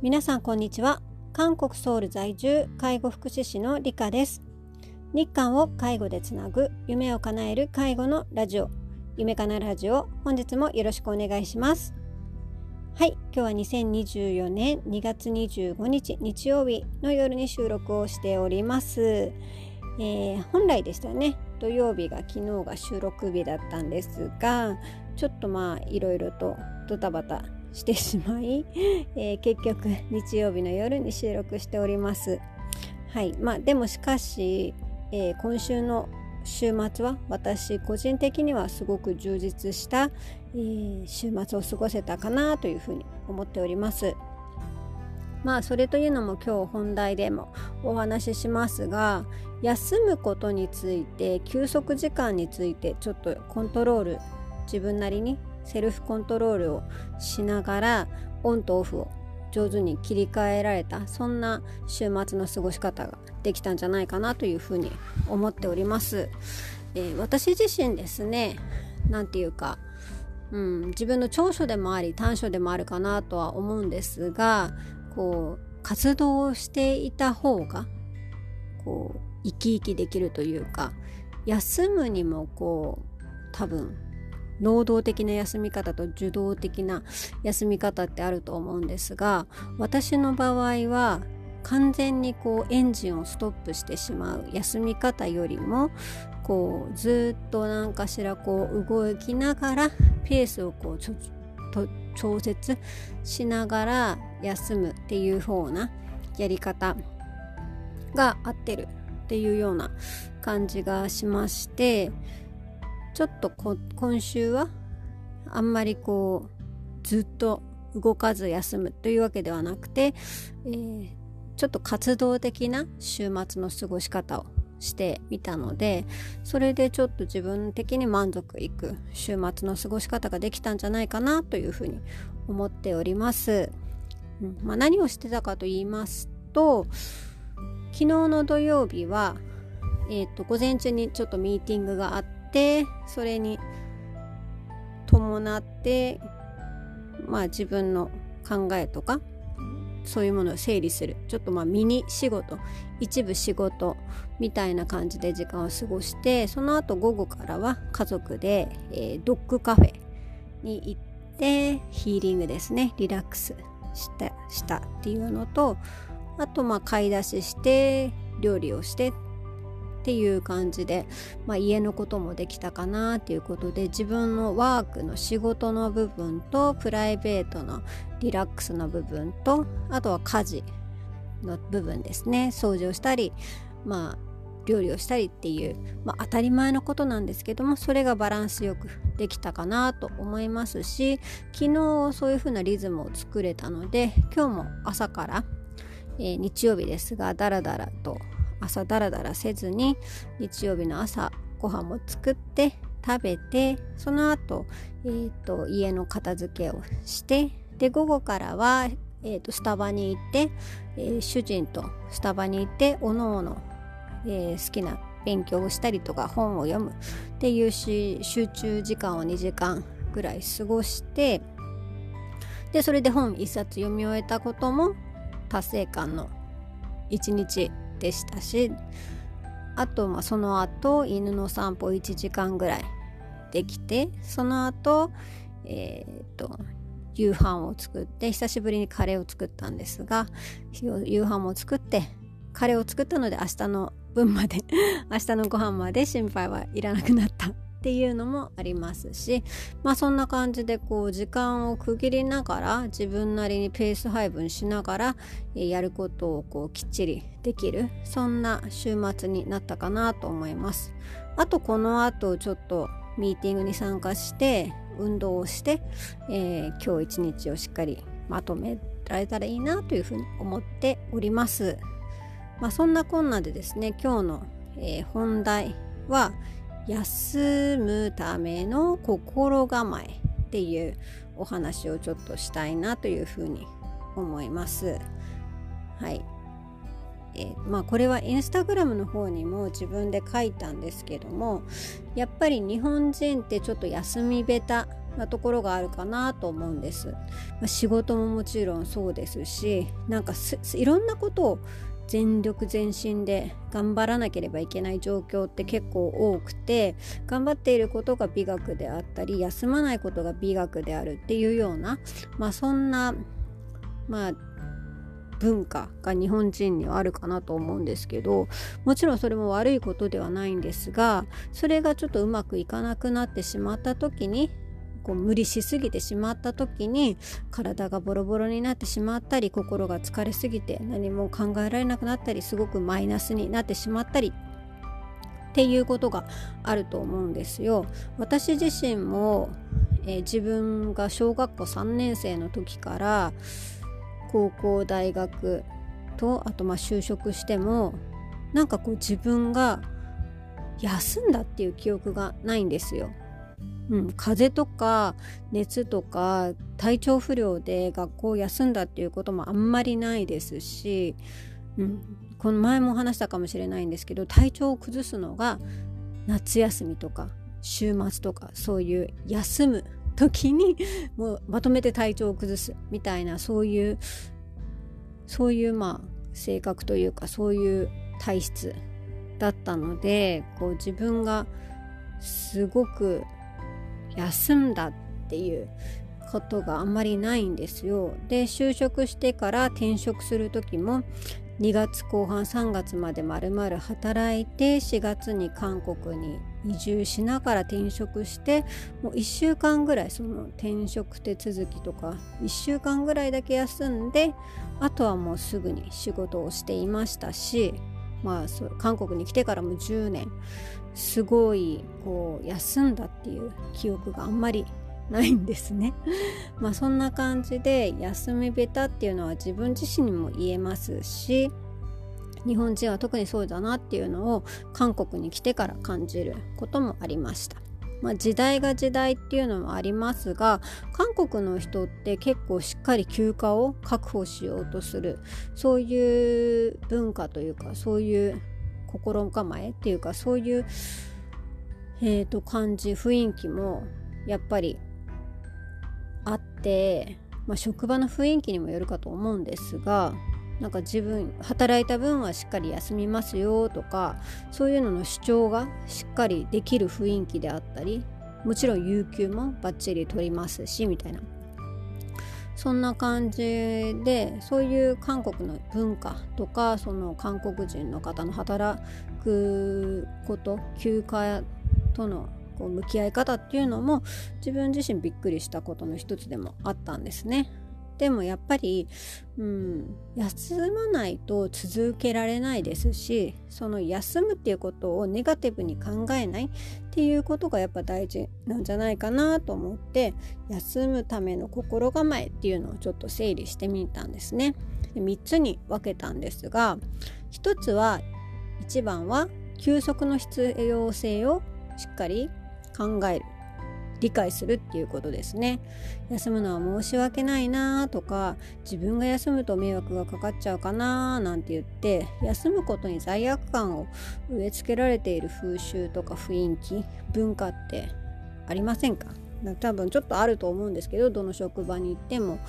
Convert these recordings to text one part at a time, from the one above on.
皆さんこんにちは。韓国ソウル在住介護福祉士の理香です。日韓を介護でつなぐ夢を叶える介護のラジオ。夢かなラジオ本日もよろしくお願いします。はい。今日は2024年2月25日日曜日の夜に収録をしております、えー、本来でしたね。土曜日が昨日が収録日だったんですがちょっとまあいろいろとドタバタしてしまい、えー、結局日曜日の夜に収録しておりますはいまあでもしかし、えー、今週の週末は私個人的にはすごく充実した、えー、週末を過ごせたかなというふうに思っております。まあそれというのも今日本題でもお話ししますが休むことについて休息時間についてちょっとコントロール自分なりにセルフコントロールをしながらオンとオフを上手に切り替えられたそんな週末の過ごし方ができたんじゃないかなというふうに思っております。えー、私自身ですね何て言うか、うん、自分の長所でもあり短所でもあるかなとは思うんですがこう活動をしていた方がこう生き生きできるというか休むにもこう多分能動的な休み方と受動的な休み方ってあると思うんですが私の場合は完全にこうエンジンをストップしてしまう休み方よりもこうずっと何かしらこう動きながらペースをこうちょと調節しながら休むっていう方なやり方が合ってるっていうような感じがしましてちょっと今週はあんまりこうずっと動かず休むというわけではなくて、えー、ちょっと活動的な週末の過ごし方をしてみたのでそれでちょっと自分的に満足いく週末の過ごし方ができたんじゃないかなというふうに思っております。うんまあ、何をしてたかと言いますと昨日の土曜日は、えーと午前中にちょっとミーティングがあってってそれに伴ってまあ自分の考えとかそういうものを整理する。ちょっとまあミニ仕事。一部仕事みたいな感じで時間を過ごしてその後午後からは家族で、えー、ドッグカフェに行ってヒーリングですね。リラックスしたしたっていうのとあとまあ買い出しして料理をしてっっていう感じで、まあ、家のこともできたかなっていうことで自分のワークの仕事の部分とプライベートのリラックスの部分とあとは家事の部分ですね。掃除をしたりまあ料理をしたりっていう、まあ、当たり前のことなんですけどもそれがバランスよくできたかなと思いますし昨日そういう風なリズムを作れたので今日も朝から、えー、日曜日ですがダラダラと朝ダラダラせずに日曜日の朝ご飯も作って食べてその後、えーと、家の片付けをしてで午後からは、えーと、スタバに行って、えー、主人とスタバに行っておのおの、え、好きな勉強をしたりとか本を読むっていう集中時間を2時間ぐらい過ごしてでそれで本1冊読み終えたことも達成感の一日でしたしあとまあその後犬の散歩1時間ぐらいできてその後えー、と夕飯を作って久しぶりにカレーを作ったんですが夕飯も作ってカレーを作ったので明日の分まで 明日のご飯まで心配はいらなくなった。っていうのもありますしまあそんな感じでこう時間を区切りながら自分なりにペース配分しながらやることをこうきっちりできるそんな週末になったかなと思います。あとこの後ちょっとミーティングに参加して運動をして、えー、今日一日をしっかりまとめられたらいいなというふうに思っております。まあそんなこんなでですね今日の、えー、本題は休むための心構えっていうお話をちょっとしたいなというふうに思います。はい。えー、まあこれはインスタグラムの方にも自分で書いたんですけどもやっぱり日本人ってちょっと休み下手なところがあるかなと思うんです。まあ、仕事ももちろんそうですしなんかいろんなことを全力全身で頑張らなければいけない状況って結構多くて頑張っていることが美学であったり休まないことが美学であるっていうような、まあ、そんな、まあ、文化が日本人にはあるかなと思うんですけどもちろんそれも悪いことではないんですがそれがちょっとうまくいかなくなってしまった時にこう無理しすぎてしまった時に体がボロボロになってしまったり心が疲れすぎて何も考えられなくなったりすごくマイナスになってしまったりっていうことがあると思うんですよ。私自身も、えー、自分が小学校3年生の時から高校大学とあとまあ就職してもなんかこう自分が休んだっていう記憶がないんですよ。うん、風邪とか熱とか体調不良で学校を休んだっていうこともあんまりないですし、うん、この前も話したかもしれないんですけど体調を崩すのが夏休みとか週末とかそういう休む時にもうまとめて体調を崩すみたいなそういうそういうまあ性格というかそういう体質だったのでこう自分がすごく休んだっていうことがあんまりないんですよ。で就職してから転職する時も2月後半3月までまるまる働いて4月に韓国に移住しながら転職してもう1週間ぐらいその転職手続きとか1週間ぐらいだけ休んであとはもうすぐに仕事をしていましたしまあ韓国に来てからも10年すごいこう休んだっていう記憶があんまりないんですね。まあそんな感じで休みべたっていうのは自分自身にも言えますし日本人は特にそうだなっていうのを韓国に来てから感じることもありました。まあ、時代が時代っていうのもありますが韓国の人って結構しっかり休暇を確保しようとするそういう文化というかそういう心構えっていうかそういう、えー、と感じ雰囲気もやっぱりあって、まあ、職場の雰囲気にもよるかと思うんですがなんか自分働いた分はしっかり休みますよとかそういうのの主張がしっかりできる雰囲気であったりもちろん有給もバッチリ取りますしみたいな。そんな感じでそういう韓国の文化とかその韓国人の方の働くこと休暇とのこう向き合い方っていうのも自分自身びっくりしたことの一つでもあったんですね。でもやっぱり、うん、休まないと続けられないですしその休むっていうことをネガティブに考えないっていうことがやっぱ大事なんじゃないかなと思って休むための心構えっていうのをちょっと整理してみたんですね。3つに分けたんですが1つは1番は休息の必要性をしっかり考える理解するっていうことですね。休むのは申し訳ないなとか自分が休むと迷惑がかかっちゃうかななんて言って休むことに罪悪感を植え付けられている風習とか雰囲気文化ってありませんか？多分ちょっとあると思うんですけどどの職場に行っても、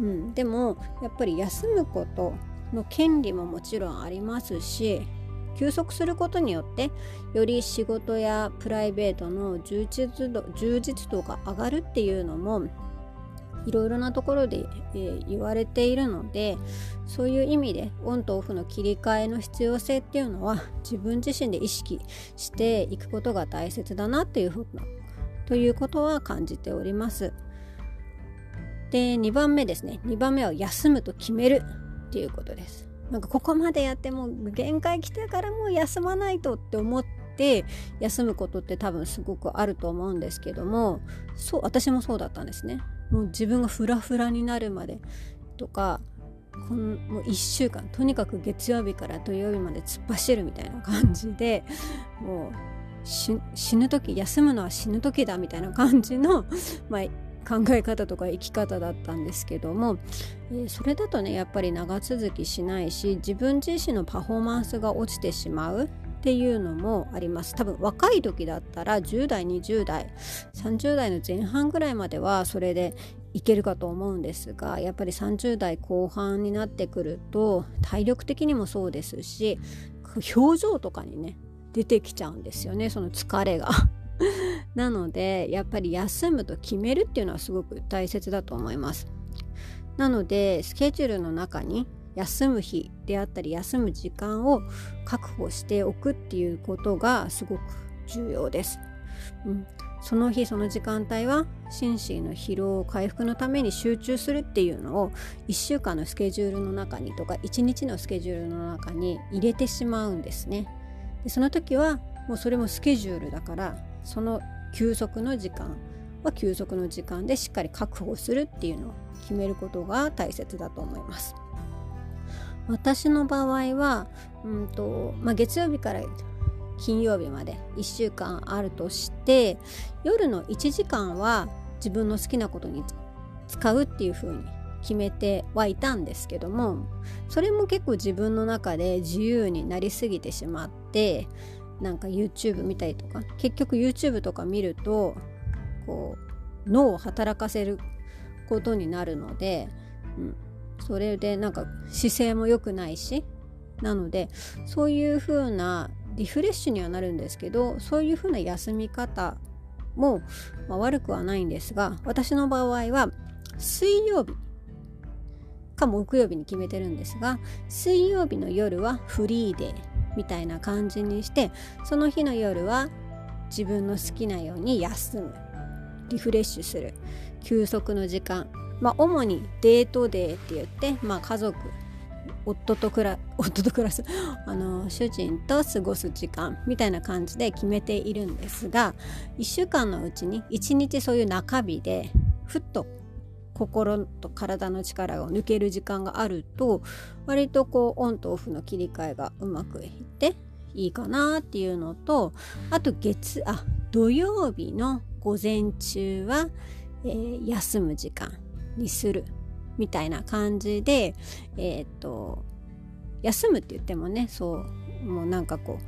うん、でもやっぱり休むことの権利ももちろんありますし休息することによってより仕事やプライベートの充実度充実度が上がるっていうのもいろいろなところで、えー、言われているのでそういう意味でオンとオフの切り替えの必要性っていうのは自分自身で意識していくことが大切だなっていうふうなということは感じております。で2番目ですね2番目は休むと決めるっていうことです。なんかここまでやっても限界来てからもう休まないとって思って休むことって多分すごくあると思うんですけどもそう私もそうだったんですね。もう自分がフラフラになるまでとかこのもう1週間とにかく月曜日から土曜日まで突っ走るみたいな感じでもう死ぬ時休むのは死ぬ時だみたいな感じの、まあ、考え方とか生き方だったんですけども、え、それだとねやっぱり長続きしないし自分自身のパフォーマンスが落ちてしまうっていうのもあります。多分若い時だったら10代20代30代の前半ぐらいまではそれでいけるかと思うんですがやっぱり30代後半になってくると体力的にもそうですし表情とかにね出てきちゃうんですよねその疲れが。なのでやっぱり休むと決めるっていうのはすごく大切だと思います。なのでスケジュールの中に休む日であったり休む時間を確保しておくっていうことがすごく重要です、うん、その日その時間帯は心身の疲労回復のために集中するっていうのを1週間のスケジュールの中にとか1日のスケジュールの中に入れてしまうんですね。でその時はもうそれもスケジュールだからその休息の時間は休息の時間でしっかり確保するっていうのを決めることが大切だと思います。私の場合は、うんとまあ、月曜日から金曜日まで1週間あるとして夜の1時間は自分の好きなことに使うっていう風に決めてはいたんですけどもそれも結構自分の中で自由になりすぎてしまってなんか YouTube 見たりとか結局 YouTube とか見るとこう脳を働かせることになるので、うん、それでなんか姿勢も良くないしなのでそういう風なリフレッシュにはなるんですけどそういう風な休み方も、まあ、悪くはないんですが私の場合は水曜日か木曜日に決めてるんですが水曜日の夜はフリーデーみたいな感じにしてその日の夜は自分の好きなように休む。リフレッシュする。休息の時間。まあ、主にデートデーって言って、まあ、家族夫と暮ら夫と暮らす。あの主人と過ごす時間。みたいな感じで決めているんですが1週間のうちに1日そういう中日でふっと心と体の力を抜ける時間があると割とこうオンとオフの切り替えがうまくいっていいかなっていうのとあと月あ土曜日の午前中は、えー、休む時間にするみたいな感じでえっ、と休むって言ってもねそうもうなんかこう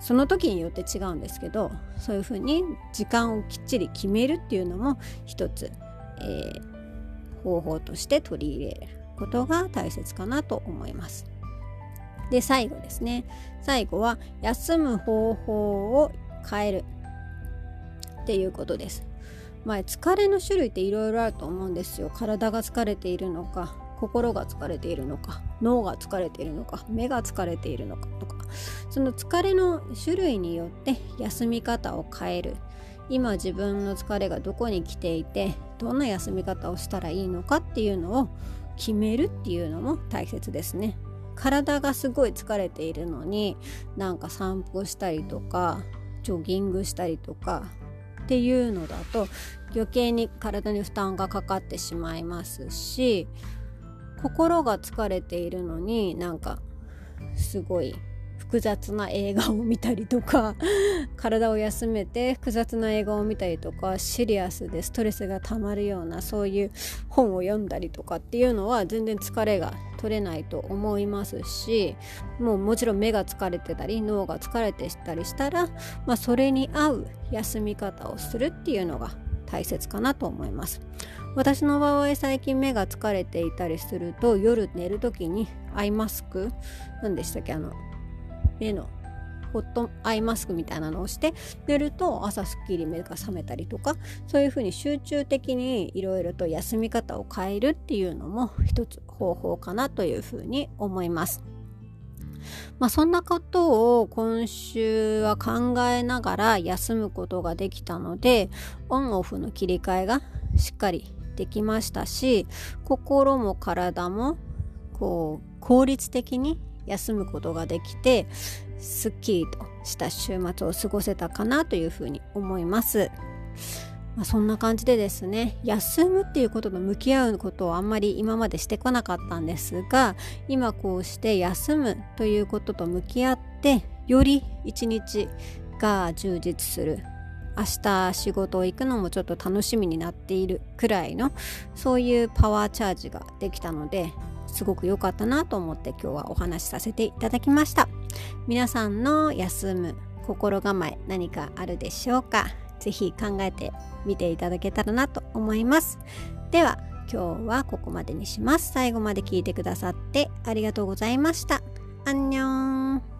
その時によって違うんですけどそういうふうに時間をきっちり決めるっていうのも一つ、えー、方法として取り入れることが大切かなと思います。で最後ですね。最後は休む方法を変える。っていうことです。まあ、疲れの種類っていろいろあると思うんですよ。体が疲れているのか心が疲れているのか脳が疲れているのか目が疲れているのかとか。その疲れの種類によって休み方を変える。今自分の疲れがどこに来ていてどんな休み方をしたらいいのかっていうのを決めるっていうのも大切ですね。体がすごい疲れているのになんか散歩したりとかジョギングしたりとかっていうのだと余計に体に負担がかかってしまいますし心が疲れているのになんかすごい複雑な映画を見たりとか 体を休めて複雑な映画を見たりとかシリアスでストレスが溜まるようなそういう本を読んだりとかっていうのは全然疲れが取れないと思いますしもうもちろん目が疲れてたり脳が疲れてたりしたら、まあ、それに合う休み方をするっていうのが大切かなと思います。私の場合最近目が疲れていたりすると夜寝る時にアイマスク何でしたっけあの目のホットアイマスクみたいなのをして寝ると朝すっきり目が覚めたりとかそういうふうに集中的にいろいろと休み方を変えるっていうのも一つ方法かなというふうに思います。まあ、そんなことを今週は考えながら休むことができたのでオンオフの切り替えがしっかりできましたし心も体もこう効率的に休むことができてすっきりとした週末を過ごせたかなというふうに思います。まあ、そんな感じでですね休むっていうことと向き合うことをあんまり今までしてこなかったんですが今こうして休むということと向き合ってより一日が充実する明日仕事行くのもちょっと楽しみになっているくらいのそういうパワーチャージができたのですごく良かったなと思って今日はお話しさせていただきました。皆さんの休む心構え何かあるでしょうか？是非考えてみていただけたらなと思います。では今日はここまでにします。最後まで聞いてくださってありがとうございました。アンニョン。